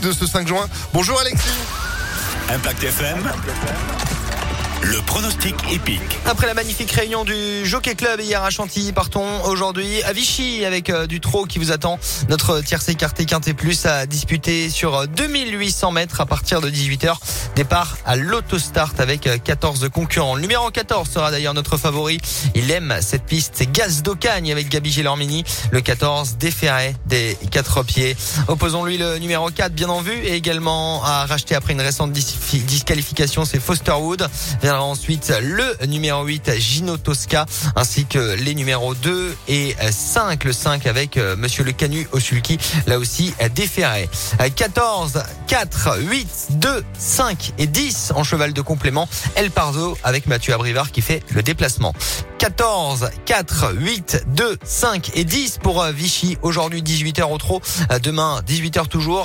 de ce 5 juin. Bonjour Alexis. Impact FM. Le pronostic épique. Après la magnifique réunion du Jockey Club hier à Chantilly, partons aujourd'hui à Vichy avec euh, du trot qui vous attend. Notre tiercé écarté Quintet Plus à disputer sur 2800 euh, mètres à partir de 18h. Départ à l'autostart avec 14 euh, concurrents. Le numéro 14 sera d'ailleurs notre favori. Il aime cette piste. C'est Gaz d'Ocagne avec Gabi Gélormini. Le 14 déféré des quatre pieds. Opposons-lui le numéro 4 bien en vue et également à racheter après une récente disqualification. C'est Fosterwood ensuite le numéro 8 Gino Tosca ainsi que les numéros 2 et 5. Le 5 avec euh, Monsieur Le Canu Osulki là aussi déféré. 14, 4, 8, 2, 5 et 10 en cheval de complément. El Pardo avec Mathieu Abrivard qui fait le déplacement. 14, 4, 8, 2, 5 et 10 pour euh, Vichy. Aujourd'hui 18h au trot. Euh, demain 18h toujours.